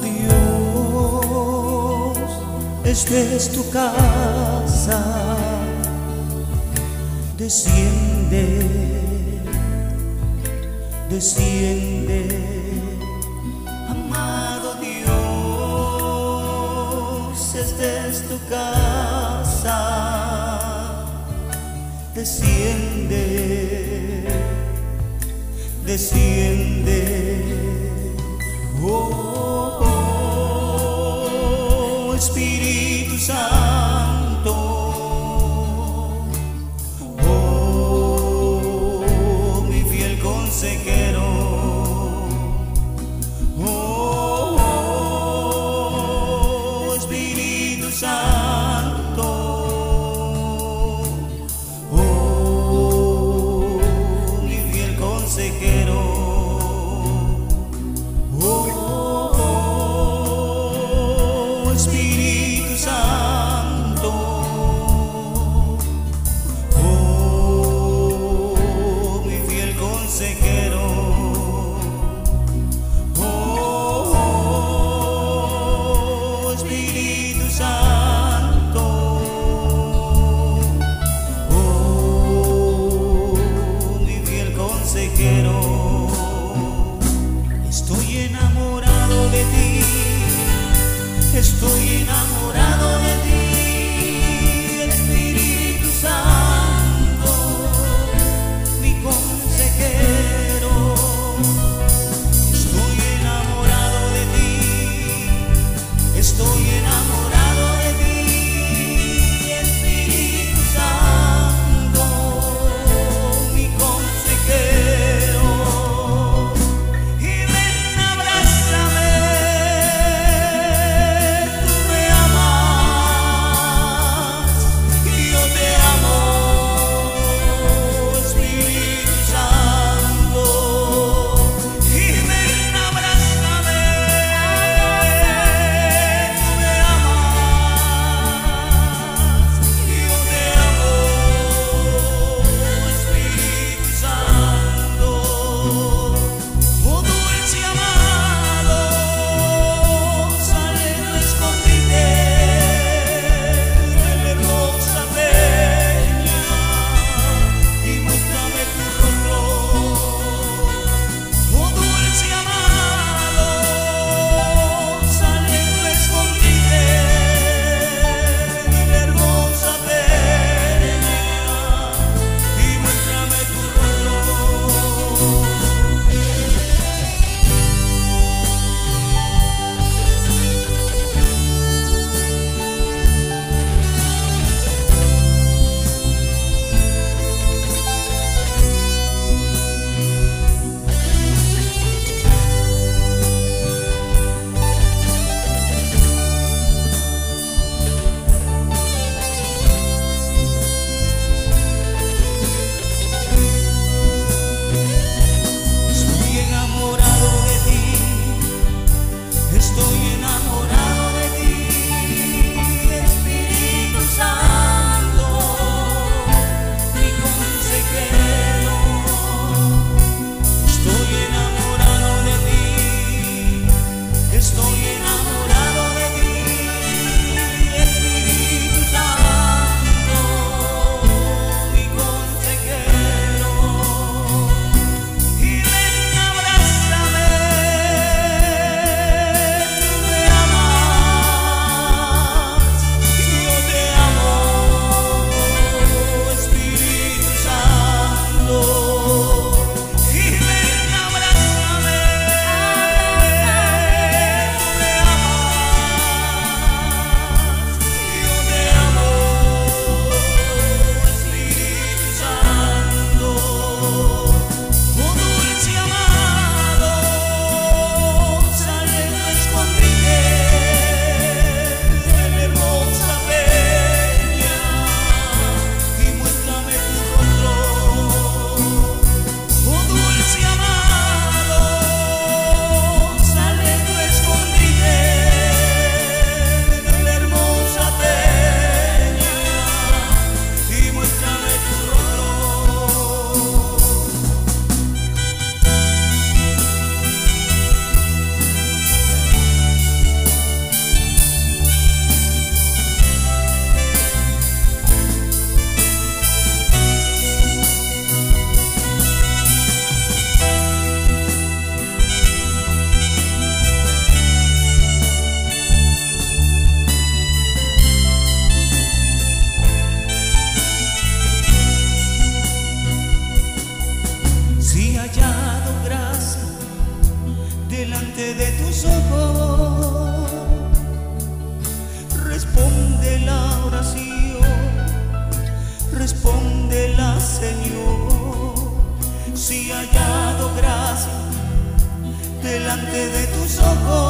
Dios, esta es tu casa, desciende, desciende, amado Dios, esta es tu casa, desciende, desciende. always be estoy enamorado. Delante de tus ojos.